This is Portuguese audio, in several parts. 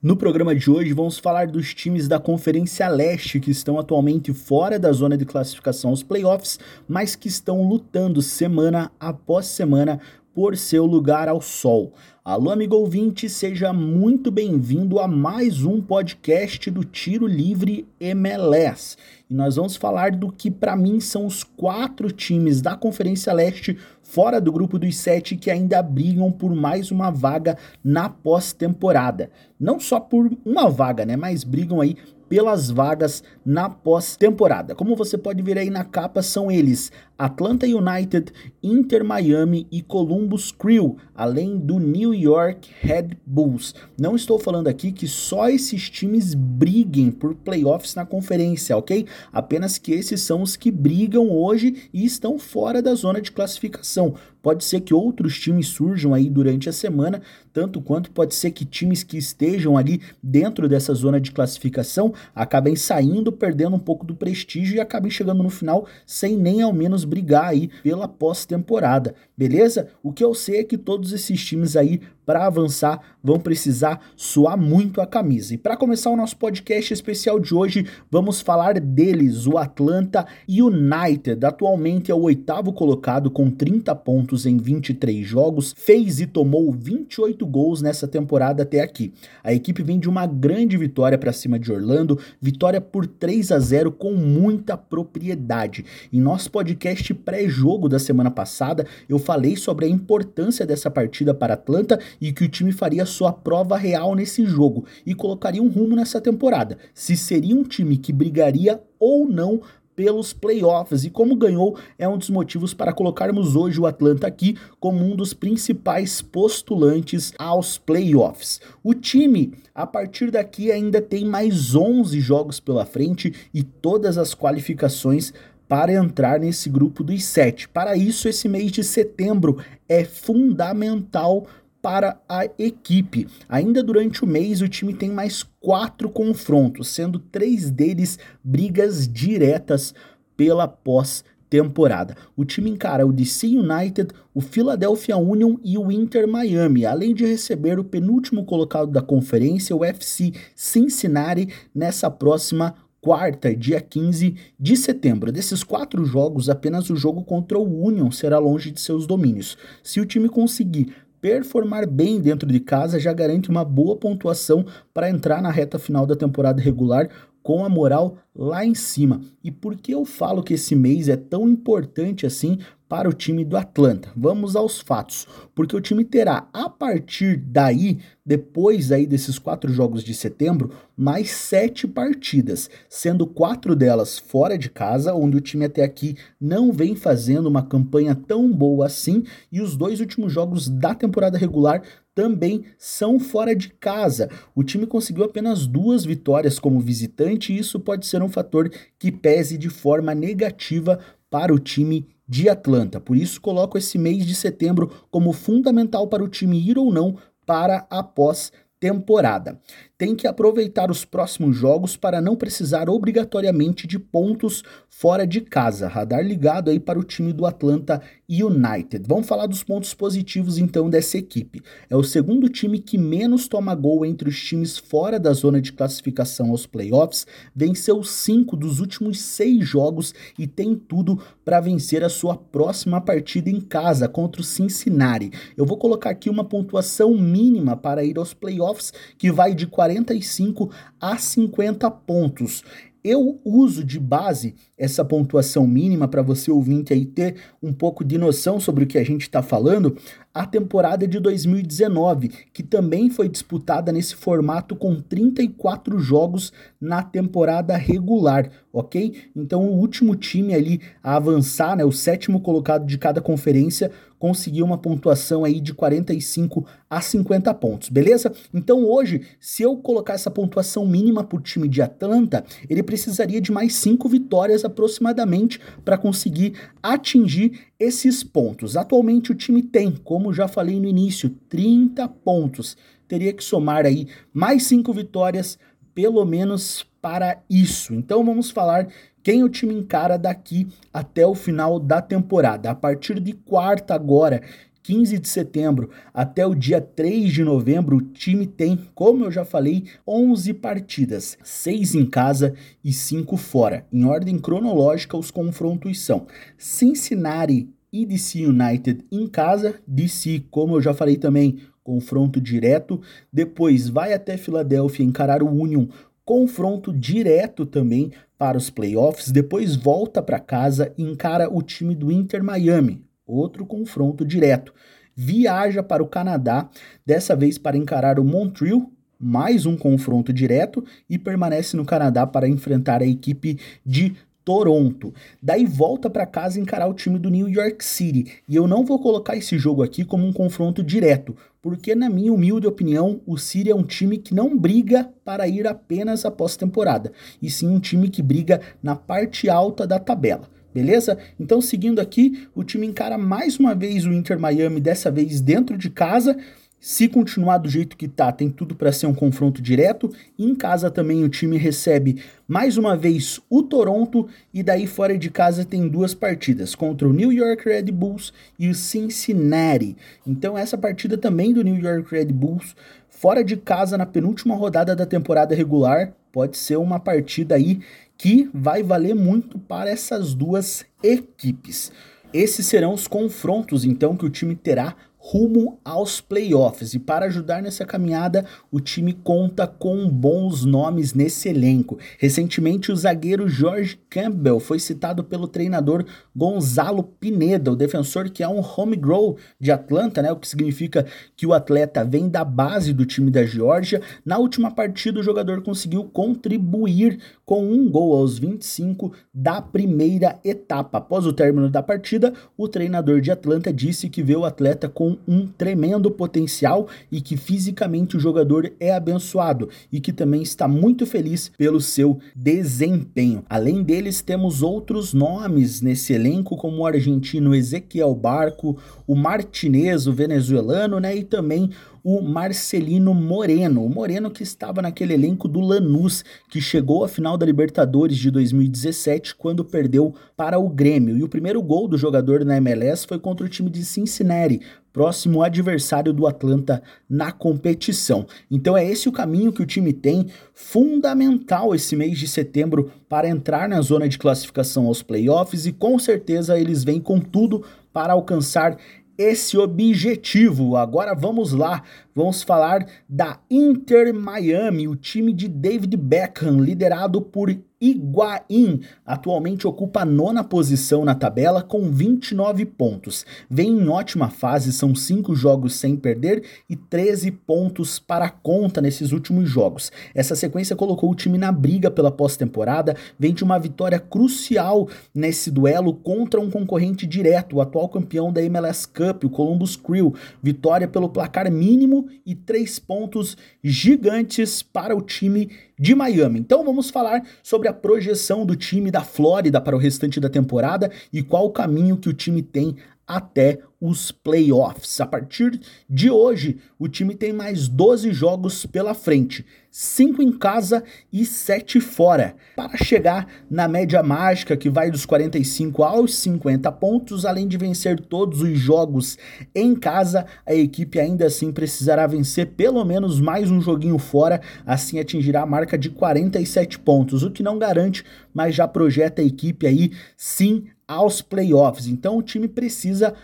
No programa de hoje vamos falar dos times da Conferência Leste que estão atualmente fora da zona de classificação aos playoffs, mas que estão lutando semana após semana por seu lugar ao sol. Alô, amigo ouvinte, seja muito bem-vindo a mais um podcast do Tiro Livre MLS. E nós vamos falar do que para mim são os quatro times da Conferência Leste fora do grupo dos sete que ainda brigam por mais uma vaga na pós-temporada. Não só por uma vaga, né, mas brigam aí pelas vagas na pós-temporada. Como você pode ver aí na capa, são eles Atlanta United, Inter Miami e Columbus Crew, além do New York Red Bulls. Não estou falando aqui que só esses times briguem por playoffs na conferência, ok? Apenas que esses são os que brigam hoje e estão fora da zona de classificação então Pode ser que outros times surjam aí durante a semana, tanto quanto pode ser que times que estejam ali dentro dessa zona de classificação acabem saindo, perdendo um pouco do prestígio e acabem chegando no final sem nem ao menos brigar aí pela pós-temporada, beleza? O que eu sei é que todos esses times aí para avançar vão precisar suar muito a camisa. E para começar o nosso podcast especial de hoje, vamos falar deles, o Atlanta United. Atualmente é o oitavo colocado com 30 pontos em 23 jogos, fez e tomou 28 gols nessa temporada até aqui. A equipe vem de uma grande vitória para cima de Orlando, vitória por 3 a 0 com muita propriedade. Em nosso podcast pré-jogo da semana passada, eu falei sobre a importância dessa partida para Atlanta e que o time faria sua prova real nesse jogo e colocaria um rumo nessa temporada. Se seria um time que brigaria ou não pelos playoffs e como ganhou é um dos motivos para colocarmos hoje o Atlanta aqui como um dos principais postulantes aos playoffs. O time, a partir daqui, ainda tem mais 11 jogos pela frente e todas as qualificações para entrar nesse grupo dos sete. Para isso, esse mês de setembro é fundamental para a equipe. Ainda durante o mês, o time tem mais quatro confrontos, sendo três deles brigas diretas pela pós-temporada. O time encara o DC United, o Philadelphia Union e o Inter Miami, além de receber o penúltimo colocado da conferência, o FC Cincinnati, nessa próxima quarta, dia 15 de setembro. Desses quatro jogos, apenas o jogo contra o Union será longe de seus domínios. Se o time conseguir performar bem dentro de casa já garante uma boa pontuação para entrar na reta final da temporada regular com a moral lá em cima. E por que eu falo que esse mês é tão importante assim para o time do Atlanta? Vamos aos fatos. Porque o time terá, a partir daí, depois aí desses quatro jogos de setembro, mais sete partidas, sendo quatro delas fora de casa, onde o time até aqui não vem fazendo uma campanha tão boa assim, e os dois últimos jogos da temporada regular também são fora de casa. O time conseguiu apenas duas vitórias como visitante, e isso pode ser um fator que pese de forma negativa para o time de Atlanta. Por isso, coloco esse mês de setembro como fundamental para o time ir ou não para a pós-temporada tem que aproveitar os próximos jogos para não precisar obrigatoriamente de pontos fora de casa. Radar ligado aí para o time do Atlanta United. Vamos falar dos pontos positivos então dessa equipe. É o segundo time que menos toma gol entre os times fora da zona de classificação aos playoffs. Venceu cinco dos últimos seis jogos e tem tudo para vencer a sua próxima partida em casa contra o Cincinnati. Eu vou colocar aqui uma pontuação mínima para ir aos playoffs que vai de 40 45 a 50 pontos. Eu uso de base essa pontuação mínima para você ouvinte aí ter um pouco de noção sobre o que a gente está falando, a temporada de 2019, que também foi disputada nesse formato com 34 jogos na temporada regular, ok? Então o último time ali a avançar, né, o sétimo colocado de cada conferência, conseguiu uma pontuação aí de 45 a 50 pontos, beleza? Então hoje, se eu colocar essa pontuação mínima para o time de Atlanta, ele precisaria de mais cinco vitórias aproximadamente para conseguir atingir esses pontos. Atualmente o time tem, como já falei no início, 30 pontos. Teria que somar aí mais cinco vitórias, pelo menos para isso. Então vamos falar quem o time encara daqui até o final da temporada. A partir de quarta agora, 15 de setembro até o dia 3 de novembro, o time tem, como eu já falei, 11 partidas, 6 em casa e 5 fora. Em ordem cronológica, os confrontos são Cincinnati e DC United em casa, DC, como eu já falei também, confronto direto. Depois vai até Filadélfia encarar o Union, confronto direto também para os playoffs. Depois volta para casa e encara o time do Inter Miami, outro confronto direto. Viaja para o Canadá, dessa vez para encarar o Montreal, mais um confronto direto e permanece no Canadá para enfrentar a equipe de Toronto. Daí volta para casa encarar o time do New York City. E eu não vou colocar esse jogo aqui como um confronto direto, porque na minha humilde opinião, o City é um time que não briga para ir apenas após temporada, e sim um time que briga na parte alta da tabela. Beleza? Então, seguindo aqui, o time encara mais uma vez o Inter Miami, dessa vez dentro de casa, se continuar do jeito que tá, tem tudo para ser um confronto direto. Em casa também o time recebe mais uma vez o Toronto e daí fora de casa tem duas partidas contra o New York Red Bulls e o Cincinnati. Então essa partida também do New York Red Bulls fora de casa na penúltima rodada da temporada regular pode ser uma partida aí que vai valer muito para essas duas equipes. Esses serão os confrontos então que o time terá rumo aos playoffs. E para ajudar nessa caminhada, o time conta com bons nomes nesse elenco. Recentemente, o zagueiro George Campbell foi citado pelo treinador Gonzalo Pineda, o defensor que é um homegrown de Atlanta, né? O que significa que o atleta vem da base do time da Geórgia. Na última partida, o jogador conseguiu contribuir com um gol aos 25 da primeira etapa. Após o término da partida, o treinador de Atlanta disse que vê o atleta com um tremendo potencial e que fisicamente o jogador é abençoado e que também está muito feliz pelo seu desempenho. Além deles, temos outros nomes nesse elenco, como o argentino Ezequiel Barco, o martinês, o venezuelano, né, e também o Marcelino Moreno, o Moreno que estava naquele elenco do Lanús, que chegou à final da Libertadores de 2017 quando perdeu para o Grêmio. E o primeiro gol do jogador na MLS foi contra o time de Cincinnati, próximo adversário do Atlanta na competição. Então é esse o caminho que o time tem, fundamental esse mês de setembro para entrar na zona de classificação aos playoffs e com certeza eles vêm com tudo para alcançar esse objetivo. Agora vamos lá, vamos falar da Inter Miami, o time de David Beckham, liderado por Higuaín atualmente ocupa a nona posição na tabela com 29 pontos. Vem em ótima fase, são cinco jogos sem perder e 13 pontos para a conta nesses últimos jogos. Essa sequência colocou o time na briga pela pós-temporada, vem de uma vitória crucial nesse duelo contra um concorrente direto, o atual campeão da MLS Cup, o Columbus Crew. Vitória pelo placar mínimo e três pontos gigantes para o time de Miami. Então vamos falar sobre a projeção do time da Flórida para o restante da temporada e qual o caminho que o time tem até os playoffs. A partir de hoje, o time tem mais 12 jogos pela frente, 5 em casa e 7 fora, para chegar na média mágica que vai dos 45 aos 50 pontos, além de vencer todos os jogos em casa, a equipe ainda assim precisará vencer pelo menos mais um joguinho fora, assim atingirá a marca de 47 pontos, o que não garante, mas já projeta a equipe aí sim aos playoffs. Então o time precisa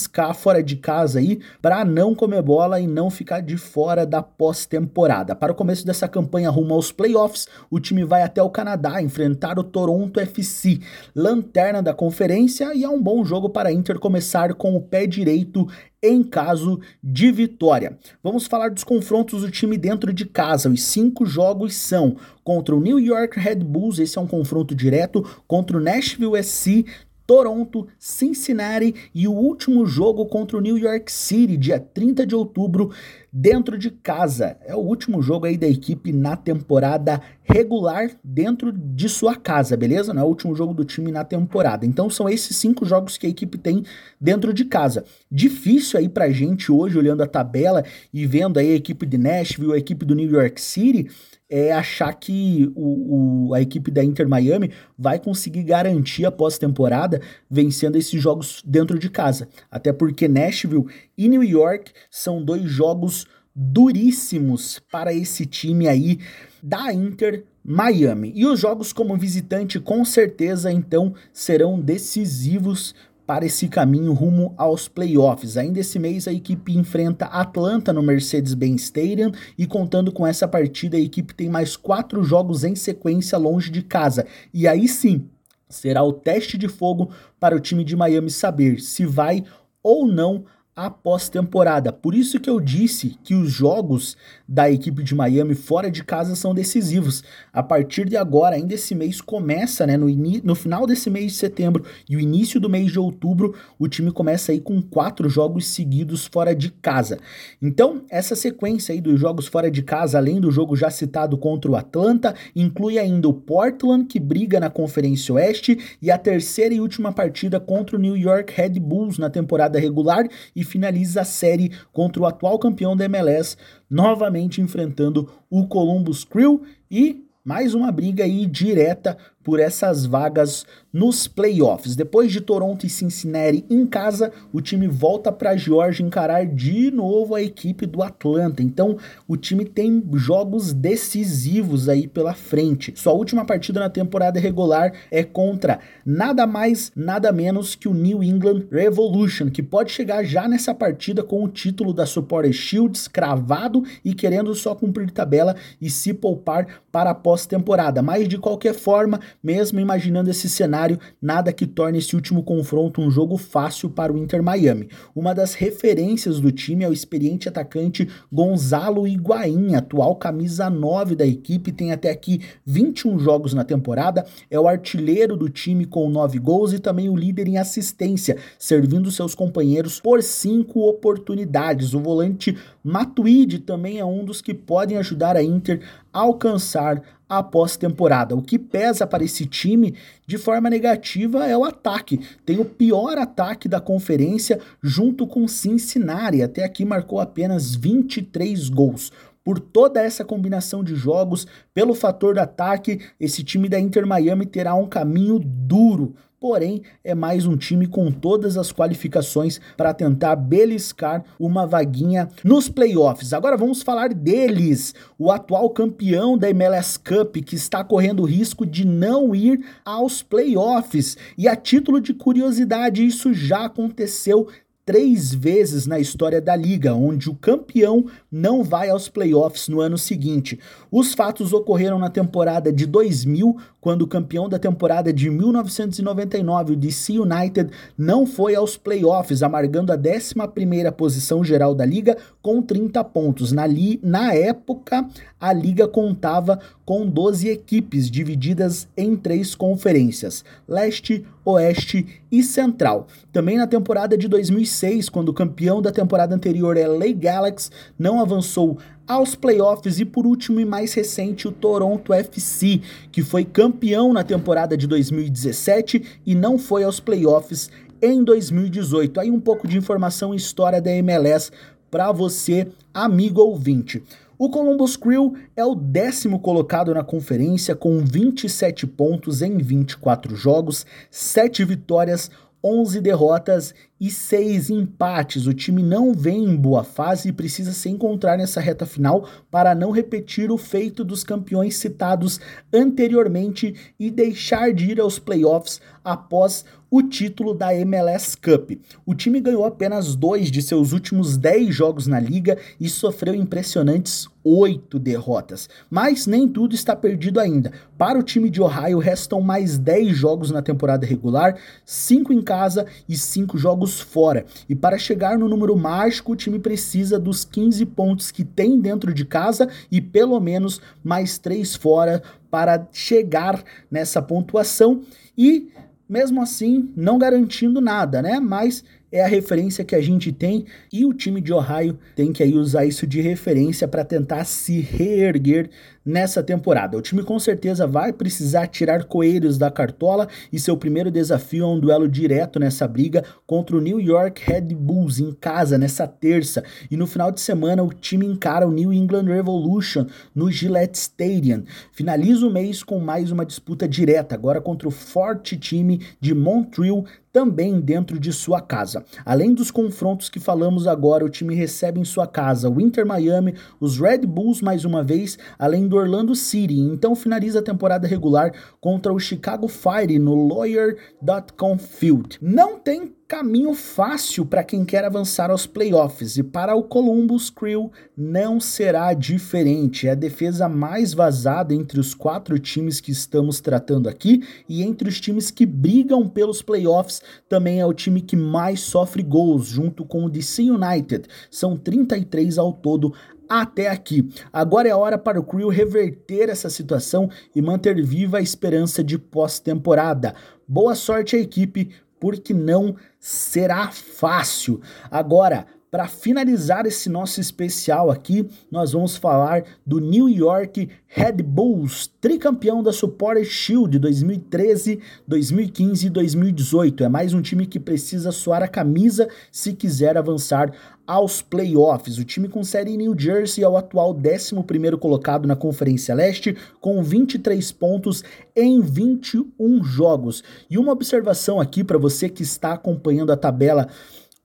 arriscar fora de casa aí para não comer bola e não ficar de fora da pós-temporada. Para o começo dessa campanha rumo aos playoffs, o time vai até o Canadá enfrentar o Toronto FC, lanterna da conferência, e é um bom jogo para a Inter começar com o pé direito em caso de vitória. Vamos falar dos confrontos do time dentro de casa. Os cinco jogos são contra o New York Red Bulls, esse é um confronto direto, contra o Nashville SC, Toronto, Cincinnati e o último jogo contra o New York City, dia 30 de outubro, dentro de casa. É o último jogo aí da equipe na temporada regular dentro de sua casa, beleza? Não é o último jogo do time na temporada. Então são esses cinco jogos que a equipe tem dentro de casa. Difícil aí pra gente hoje, olhando a tabela e vendo aí a equipe de Nashville, a equipe do New York City, é achar que o, o, a equipe da Inter Miami vai conseguir garantir a pós-temporada vencendo esses jogos dentro de casa. Até porque Nashville e New York são dois jogos duríssimos para esse time aí da Inter Miami. E os jogos como visitante com certeza então serão decisivos para esse caminho rumo aos playoffs. Ainda esse mês a equipe enfrenta Atlanta no Mercedes-Benz Stadium e contando com essa partida a equipe tem mais quatro jogos em sequência longe de casa. E aí sim, será o teste de fogo para o time de Miami saber se vai ou não a pós-temporada. Por isso que eu disse que os jogos da equipe de Miami fora de casa são decisivos. A partir de agora, ainda esse mês começa, né, no, no final desse mês de setembro e o início do mês de outubro, o time começa aí com quatro jogos seguidos fora de casa. Então, essa sequência aí dos jogos fora de casa, além do jogo já citado contra o Atlanta, inclui ainda o Portland, que briga na Conferência Oeste, e a terceira e última partida contra o New York Red Bulls na temporada regular e finaliza a série contra o atual campeão da MLS, novamente enfrentando o Columbus Crew. E mais uma briga aí direta por essas vagas nos playoffs. Depois de Toronto e Cincinnati em casa, o time volta para Georgia encarar de novo a equipe do Atlanta. Então, o time tem jogos decisivos aí pela frente. Sua última partida na temporada regular é contra nada mais, nada menos que o New England Revolution, que pode chegar já nessa partida com o título da Supporter Shields cravado e querendo só cumprir tabela e se poupar para a pós-temporada. Mas de qualquer forma, mesmo imaginando esse cenário, nada que torne esse último confronto um jogo fácil para o Inter Miami. Uma das referências do time é o experiente atacante Gonzalo Higuaín, atual camisa 9 da equipe, tem até aqui 21 jogos na temporada, é o artilheiro do time com 9 gols e também o líder em assistência, servindo seus companheiros por 5 oportunidades. O volante Matuidi também é um dos que podem ajudar a Inter a alcançar a pós-temporada. O que pesa para esse time de forma negativa é o ataque. Tem o pior ataque da conferência junto com Cincinnati. Até aqui marcou apenas 23 gols por toda essa combinação de jogos, pelo fator do ataque, esse time da Inter Miami terá um caminho duro porém é mais um time com todas as qualificações para tentar beliscar uma vaguinha nos playoffs. Agora vamos falar deles, o atual campeão da MLS Cup que está correndo risco de não ir aos playoffs. E a título de curiosidade, isso já aconteceu três vezes na história da liga, onde o campeão não vai aos playoffs no ano seguinte. Os fatos ocorreram na temporada de 2000, quando o campeão da temporada de 1999, o DC United, não foi aos playoffs, amargando a 11ª posição geral da liga com 30 pontos. Na, li na época, a liga contava com 12 equipes divididas em três conferências: Leste, Oeste e Central. Também na temporada de 2006, quando o campeão da temporada anterior, LA Galaxy, não avançou aos playoffs e por último e mais recente o Toronto FC, que foi campeão na temporada de 2017 e não foi aos playoffs em 2018. Aí um pouco de informação e história da MLS para você, amigo ouvinte. O Columbus Crew é o décimo colocado na conferência com 27 pontos em 24 jogos, 7 vitórias, 11 derrotas e 6 empates. O time não vem em boa fase e precisa se encontrar nessa reta final para não repetir o feito dos campeões citados anteriormente e deixar de ir aos playoffs após o título da MLS Cup. O time ganhou apenas dois de seus últimos 10 jogos na liga e sofreu impressionantes oito derrotas. Mas nem tudo está perdido ainda. Para o time de Ohio, restam mais 10 jogos na temporada regular, 5 em casa e 5 jogos fora. E para chegar no número mágico, o time precisa dos 15 pontos que tem dentro de casa e pelo menos mais 3 fora para chegar nessa pontuação. E mesmo assim não garantindo nada, né? Mas é a referência que a gente tem e o time de Ohio tem que aí usar isso de referência para tentar se reerguer nessa temporada. O time com certeza vai precisar tirar coelhos da cartola e seu primeiro desafio é um duelo direto nessa briga contra o New York Red Bulls em casa nessa terça. E no final de semana o time encara o New England Revolution no Gillette Stadium. Finaliza o mês com mais uma disputa direta, agora contra o forte time de Montreal também dentro de sua casa. Além dos confrontos que falamos agora, o time recebe em sua casa o Inter Miami, os Red Bulls mais uma vez, além do Orlando City. Então finaliza a temporada regular contra o Chicago Fire no Lawyer.com Field. Não tem caminho fácil para quem quer avançar aos playoffs e para o Columbus Crew não será diferente. É a defesa mais vazada entre os quatro times que estamos tratando aqui e entre os times que brigam pelos playoffs também é o time que mais sofre gols, junto com o DC United. São 33 ao todo até aqui. Agora é hora para o Crew reverter essa situação e manter viva a esperança de pós-temporada. Boa sorte à equipe, porque não será fácil. Agora, para finalizar esse nosso especial aqui, nós vamos falar do New York Red Bulls, tricampeão da Supporter Shield 2013, 2015 e 2018. É mais um time que precisa suar a camisa se quiser avançar aos playoffs. O time com sede em New Jersey é o atual 11º colocado na Conferência Leste, com 23 pontos em 21 jogos. E uma observação aqui para você que está acompanhando a tabela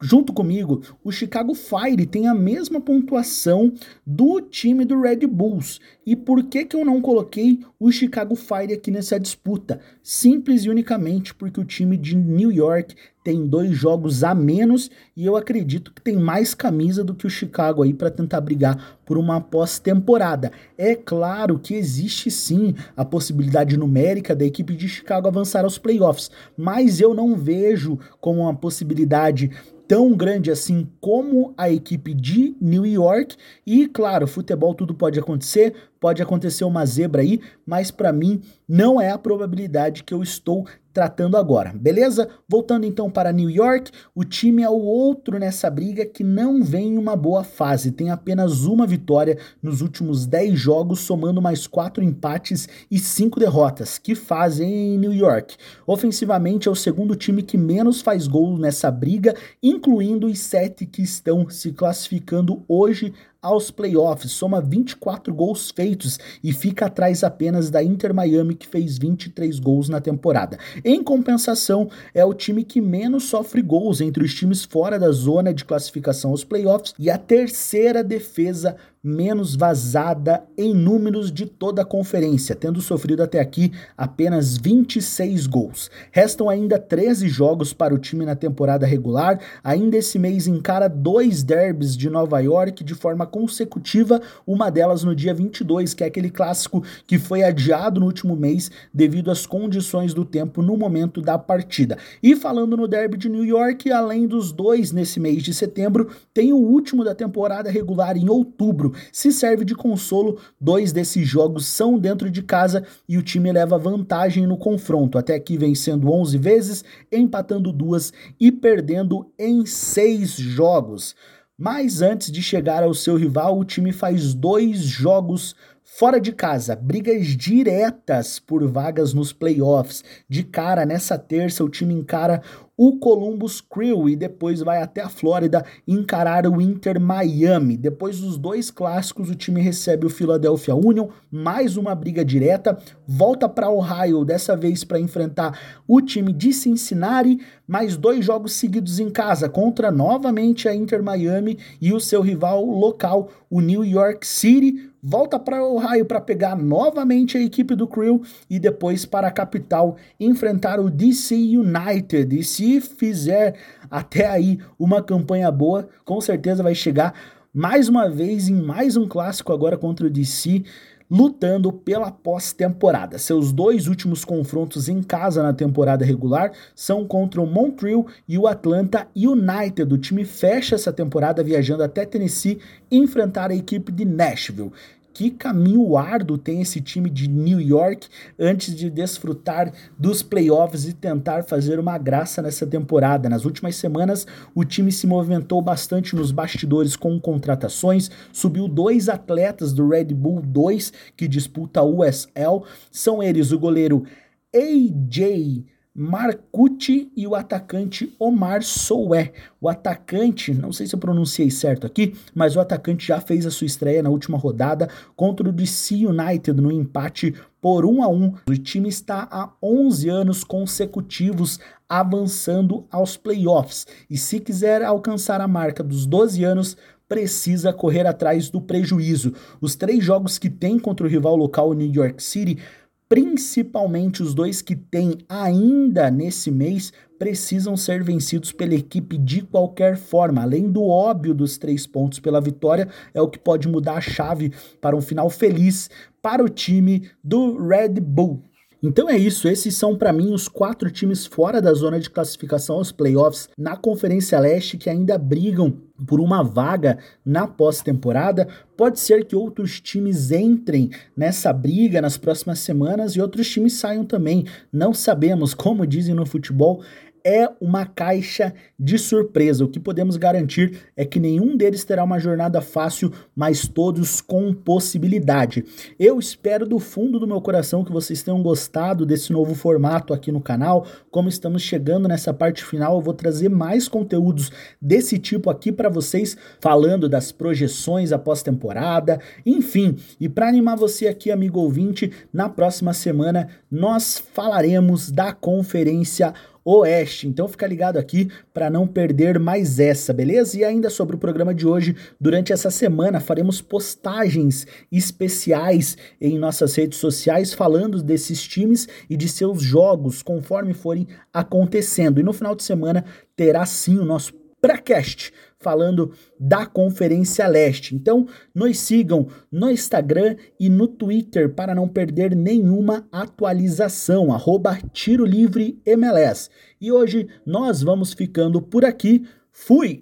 Junto comigo, o Chicago Fire tem a mesma pontuação do time do Red Bulls. E por que, que eu não coloquei o Chicago Fire aqui nessa disputa? Simples e unicamente porque o time de New York tem dois jogos a menos e eu acredito que tem mais camisa do que o Chicago aí para tentar brigar por uma pós-temporada. É claro que existe sim a possibilidade numérica da equipe de Chicago avançar aos playoffs, mas eu não vejo como uma possibilidade tão grande assim como a equipe de New York. E claro, futebol tudo pode acontecer, pode acontecer uma zebra aí, mas para mim não é a probabilidade que eu estou tratando agora, beleza? Voltando então para New York, o time é o outro nessa briga que não vem em uma boa fase, tem apenas uma vitória nos últimos 10 jogos, somando mais 4 empates e 5 derrotas, que fazem em New York. Ofensivamente é o segundo time que menos faz gol nessa briga, incluindo os 7 que estão se classificando hoje aos playoffs, soma 24 gols feitos e fica atrás apenas da Inter Miami, que fez 23 gols na temporada. Em compensação, é o time que menos sofre gols entre os times fora da zona de classificação aos playoffs e a terceira defesa menos vazada em números de toda a conferência, tendo sofrido até aqui apenas 26 gols. Restam ainda 13 jogos para o time na temporada regular. Ainda esse mês encara dois derbys de Nova York de forma consecutiva, uma delas no dia 22, que é aquele clássico que foi adiado no último mês devido às condições do tempo no momento da partida. E falando no derby de New York, além dos dois nesse mês de setembro, tem o último da temporada regular em outubro, se serve de consolo, dois desses jogos são dentro de casa e o time leva vantagem no confronto, até aqui vencendo 11 vezes, empatando duas e perdendo em seis jogos. Mas antes de chegar ao seu rival, o time faz dois jogos Fora de casa, brigas diretas por vagas nos playoffs. De cara, nessa terça, o time encara o Columbus Crew e depois vai até a Flórida encarar o Inter Miami. Depois dos dois clássicos, o time recebe o Philadelphia Union, mais uma briga direta, volta para Ohio, dessa vez para enfrentar o time de Cincinnati, mais dois jogos seguidos em casa contra novamente a Inter Miami e o seu rival local, o New York City volta para Ohio para pegar novamente a equipe do Crew e depois para a capital enfrentar o DC United. E se fizer até aí uma campanha boa, com certeza vai chegar mais uma vez em mais um clássico agora contra o DC lutando pela pós-temporada. Seus dois últimos confrontos em casa na temporada regular são contra o Montreal e o Atlanta United. O time fecha essa temporada viajando até Tennessee enfrentar a equipe de Nashville. Que caminho árduo tem esse time de New York antes de desfrutar dos playoffs e tentar fazer uma graça nessa temporada. Nas últimas semanas, o time se movimentou bastante nos bastidores com contratações, subiu dois atletas do Red Bull 2 que disputa a USL, são eles o goleiro AJ Marcucci e o atacante Omar Soué. O atacante, não sei se eu pronunciei certo aqui, mas o atacante já fez a sua estreia na última rodada contra o DC United no empate por 1 a 1. O time está há 11 anos consecutivos avançando aos playoffs e se quiser alcançar a marca dos 12 anos, precisa correr atrás do prejuízo. Os três jogos que tem contra o rival local New York City principalmente os dois que tem ainda nesse mês, precisam ser vencidos pela equipe de qualquer forma. Além do óbvio dos três pontos pela vitória, é o que pode mudar a chave para um final feliz para o time do Red Bull. Então é isso, esses são para mim os quatro times fora da zona de classificação aos playoffs na Conferência Leste que ainda brigam por uma vaga na pós-temporada. Pode ser que outros times entrem nessa briga nas próximas semanas e outros times saiam também. Não sabemos, como dizem no futebol, é uma caixa de surpresa. O que podemos garantir é que nenhum deles terá uma jornada fácil, mas todos com possibilidade. Eu espero do fundo do meu coração que vocês tenham gostado desse novo formato aqui no canal. Como estamos chegando nessa parte final, eu vou trazer mais conteúdos desse tipo aqui para vocês, falando das projeções após temporada, enfim. E para animar você aqui, amigo ouvinte, na próxima semana nós falaremos da conferência Oeste. Então fica ligado aqui para não perder mais essa, beleza? E ainda sobre o programa de hoje, durante essa semana faremos postagens especiais em nossas redes sociais falando desses times e de seus jogos conforme forem acontecendo. E no final de semana terá sim o nosso pré-cast falando da Conferência Leste. Então, nos sigam no Instagram e no Twitter para não perder nenhuma atualização, arroba Tiro Livre MLS. E hoje nós vamos ficando por aqui. Fui!